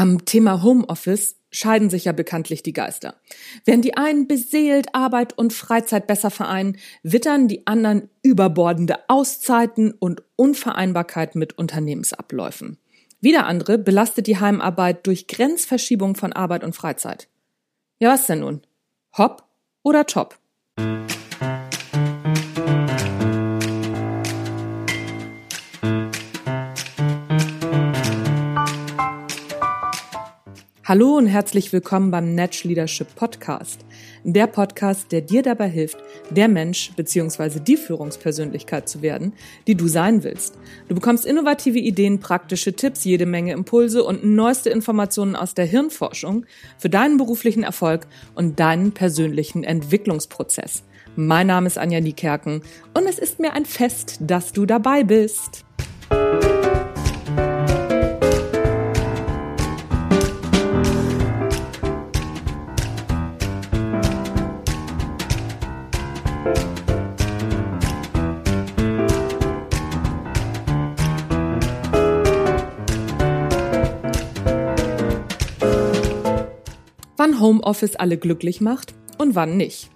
Am Thema Homeoffice scheiden sich ja bekanntlich die Geister. Während die einen beseelt Arbeit und Freizeit besser vereinen, wittern die anderen überbordende Auszeiten und Unvereinbarkeit mit Unternehmensabläufen. Wieder andere belastet die Heimarbeit durch Grenzverschiebung von Arbeit und Freizeit. Ja, was denn nun? Hopp oder top? Hallo und herzlich willkommen beim Natch Leadership Podcast. Der Podcast, der dir dabei hilft, der Mensch bzw. die Führungspersönlichkeit zu werden, die du sein willst. Du bekommst innovative Ideen, praktische Tipps, jede Menge Impulse und neueste Informationen aus der Hirnforschung für deinen beruflichen Erfolg und deinen persönlichen Entwicklungsprozess. Mein Name ist Anja Niekerken und es ist mir ein Fest, dass du dabei bist. Wann Homeoffice alle glücklich macht und wann nicht.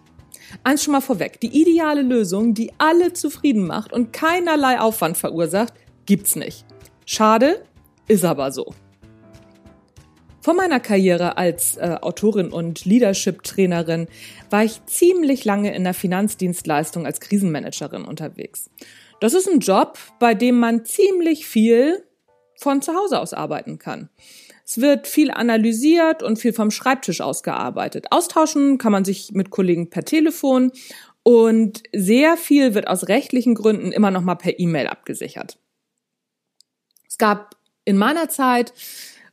Eins schon mal vorweg, die ideale Lösung, die alle zufrieden macht und keinerlei Aufwand verursacht, gibt's nicht. Schade, ist aber so. Vor meiner Karriere als äh, Autorin und Leadership-Trainerin war ich ziemlich lange in der Finanzdienstleistung als Krisenmanagerin unterwegs. Das ist ein Job, bei dem man ziemlich viel von zu Hause aus arbeiten kann. Es wird viel analysiert und viel vom Schreibtisch aus gearbeitet. Austauschen kann man sich mit Kollegen per Telefon und sehr viel wird aus rechtlichen Gründen immer noch mal per E-Mail abgesichert. Es gab in meiner Zeit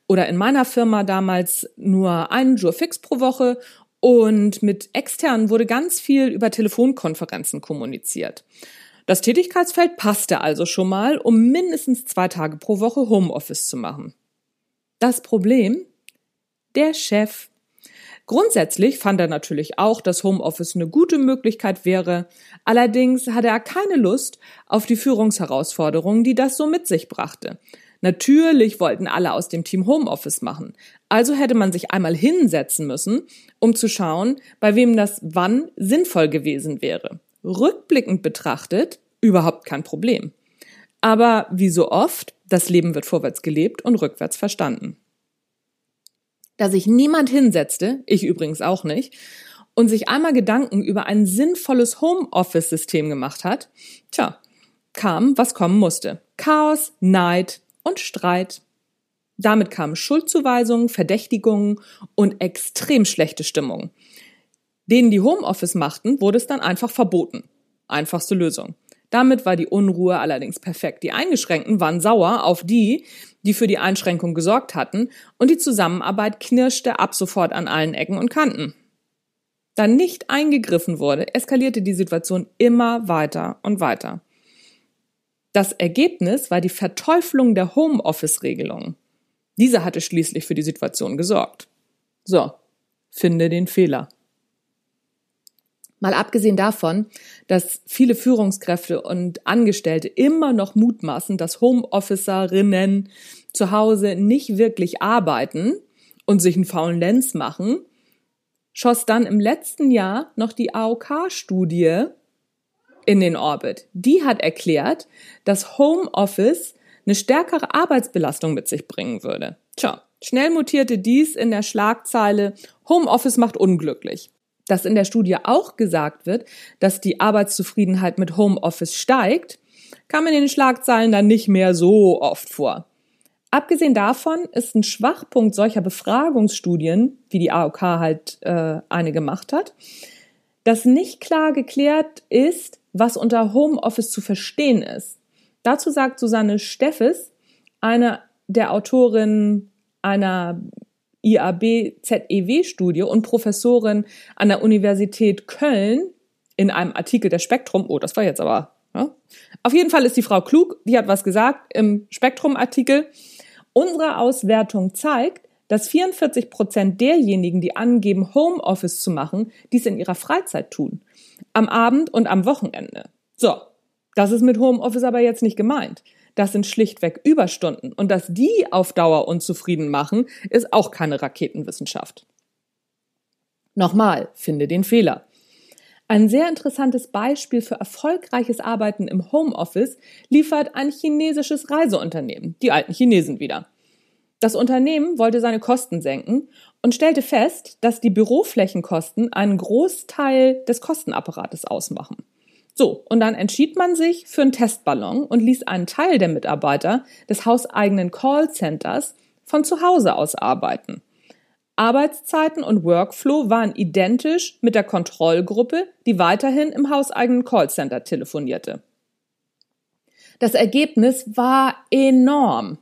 oder in meiner Firma damals nur einen Jour fix pro Woche und mit externen wurde ganz viel über Telefonkonferenzen kommuniziert. Das Tätigkeitsfeld passte also schon mal, um mindestens zwei Tage pro Woche Homeoffice zu machen. Das Problem? Der Chef. Grundsätzlich fand er natürlich auch, dass Homeoffice eine gute Möglichkeit wäre. Allerdings hatte er keine Lust auf die Führungsherausforderungen, die das so mit sich brachte. Natürlich wollten alle aus dem Team Homeoffice machen. Also hätte man sich einmal hinsetzen müssen, um zu schauen, bei wem das wann sinnvoll gewesen wäre. Rückblickend betrachtet, überhaupt kein Problem. Aber wie so oft das Leben wird vorwärts gelebt und rückwärts verstanden. Da sich niemand hinsetzte, ich übrigens auch nicht, und sich einmal Gedanken über ein sinnvolles Homeoffice-System gemacht hat, tja, kam, was kommen musste. Chaos, Neid und Streit. Damit kamen Schuldzuweisungen, Verdächtigungen und extrem schlechte Stimmung. Denen, die Homeoffice machten, wurde es dann einfach verboten. Einfachste Lösung. Damit war die Unruhe allerdings perfekt. Die Eingeschränkten waren sauer auf die, die für die Einschränkung gesorgt hatten, und die Zusammenarbeit knirschte ab sofort an allen Ecken und Kanten. Da nicht eingegriffen wurde, eskalierte die Situation immer weiter und weiter. Das Ergebnis war die Verteuflung der Homeoffice-Regelung. Diese hatte schließlich für die Situation gesorgt. So, finde den Fehler. Mal abgesehen davon, dass viele Führungskräfte und Angestellte immer noch mutmaßen, dass Homeofficerinnen zu Hause nicht wirklich arbeiten und sich einen faulen Lenz machen, schoss dann im letzten Jahr noch die AOK-Studie in den Orbit. Die hat erklärt, dass Homeoffice eine stärkere Arbeitsbelastung mit sich bringen würde. Tja, schnell mutierte dies in der Schlagzeile Homeoffice macht unglücklich dass in der Studie auch gesagt wird, dass die Arbeitszufriedenheit mit Homeoffice steigt, kam in den Schlagzeilen dann nicht mehr so oft vor. Abgesehen davon ist ein Schwachpunkt solcher Befragungsstudien, wie die AOK halt äh, eine gemacht hat, dass nicht klar geklärt ist, was unter Homeoffice zu verstehen ist. Dazu sagt Susanne Steffes, eine der Autorinnen einer IAB-ZEW-Studie und Professorin an der Universität Köln in einem Artikel der Spektrum, oh, das war jetzt aber, ja. Auf jeden Fall ist die Frau klug, die hat was gesagt im Spektrum-Artikel. Unsere Auswertung zeigt, dass 44 Prozent derjenigen, die angeben, Homeoffice zu machen, dies in ihrer Freizeit tun. Am Abend und am Wochenende. So. Das ist mit Homeoffice aber jetzt nicht gemeint. Das sind schlichtweg Überstunden. Und dass die auf Dauer unzufrieden machen, ist auch keine Raketenwissenschaft. Nochmal, finde den Fehler. Ein sehr interessantes Beispiel für erfolgreiches Arbeiten im Homeoffice liefert ein chinesisches Reiseunternehmen, die alten Chinesen wieder. Das Unternehmen wollte seine Kosten senken und stellte fest, dass die Büroflächenkosten einen Großteil des Kostenapparates ausmachen. So, und dann entschied man sich für einen Testballon und ließ einen Teil der Mitarbeiter des hauseigenen Callcenters von zu Hause aus arbeiten. Arbeitszeiten und Workflow waren identisch mit der Kontrollgruppe, die weiterhin im hauseigenen Callcenter telefonierte. Das Ergebnis war enorm.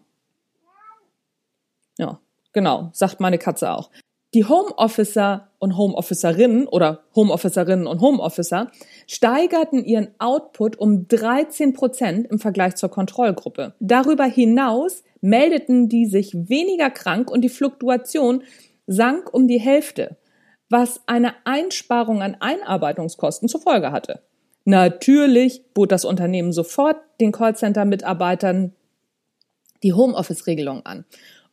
Ja, genau, sagt meine Katze auch. Die Homeofficer und Homeofficerinnen oder Homeofficerinnen und Homeofficer steigerten ihren Output um 13 Prozent im Vergleich zur Kontrollgruppe. Darüber hinaus meldeten die sich weniger krank und die Fluktuation sank um die Hälfte, was eine Einsparung an Einarbeitungskosten zur Folge hatte. Natürlich bot das Unternehmen sofort den Callcenter-Mitarbeitern die Homeoffice-Regelung an.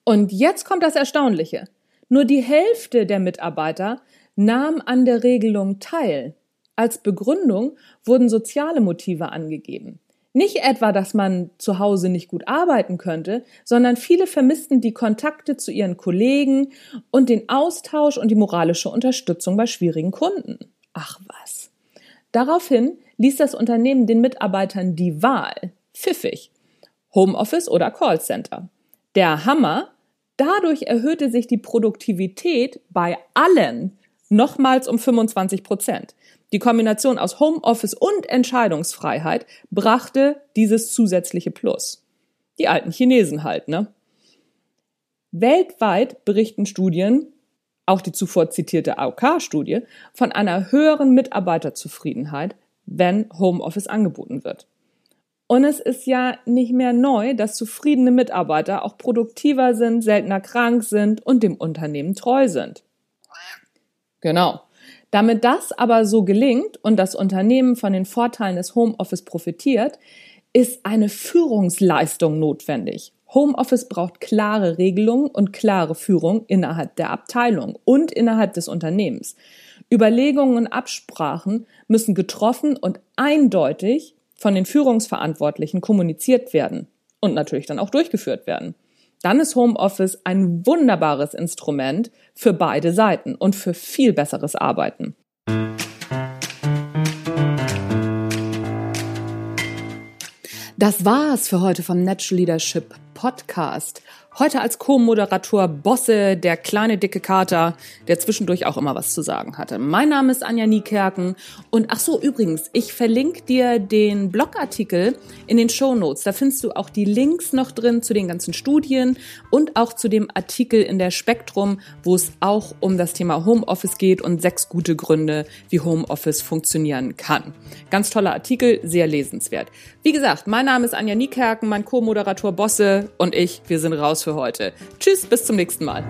Und jetzt kommt das Erstaunliche. Nur die Hälfte der Mitarbeiter nahm an der Regelung teil. Als Begründung wurden soziale Motive angegeben. Nicht etwa, dass man zu Hause nicht gut arbeiten könnte, sondern viele vermissten die Kontakte zu ihren Kollegen und den Austausch und die moralische Unterstützung bei schwierigen Kunden. Ach was. Daraufhin ließ das Unternehmen den Mitarbeitern die Wahl. Pfiffig. Homeoffice oder Callcenter. Der Hammer Dadurch erhöhte sich die Produktivität bei allen nochmals um 25 Prozent. Die Kombination aus Homeoffice und Entscheidungsfreiheit brachte dieses zusätzliche Plus. Die alten Chinesen halt, ne? Weltweit berichten Studien, auch die zuvor zitierte AOK-Studie, von einer höheren Mitarbeiterzufriedenheit, wenn Homeoffice angeboten wird. Und es ist ja nicht mehr neu, dass zufriedene Mitarbeiter auch produktiver sind, seltener krank sind und dem Unternehmen treu sind. Genau. Damit das aber so gelingt und das Unternehmen von den Vorteilen des Homeoffice profitiert, ist eine Führungsleistung notwendig. Homeoffice braucht klare Regelungen und klare Führung innerhalb der Abteilung und innerhalb des Unternehmens. Überlegungen und Absprachen müssen getroffen und eindeutig von den Führungsverantwortlichen kommuniziert werden und natürlich dann auch durchgeführt werden. Dann ist Homeoffice ein wunderbares Instrument für beide Seiten und für viel besseres Arbeiten. Das war's für heute vom Natural Leadership Podcast. Heute als Co-Moderator Bosse, der kleine dicke Kater, der zwischendurch auch immer was zu sagen hatte. Mein Name ist Anja Niekerken und ach so, übrigens, ich verlinke dir den Blogartikel in den Show Notes. Da findest du auch die Links noch drin zu den ganzen Studien und auch zu dem Artikel in der Spektrum, wo es auch um das Thema Homeoffice geht und sechs gute Gründe, wie Homeoffice funktionieren kann. Ganz toller Artikel, sehr lesenswert. Wie gesagt, mein Name ist Anja Niekerken, mein Co-Moderator Bosse und ich, wir sind raus für heute. Tschüss, bis zum nächsten Mal.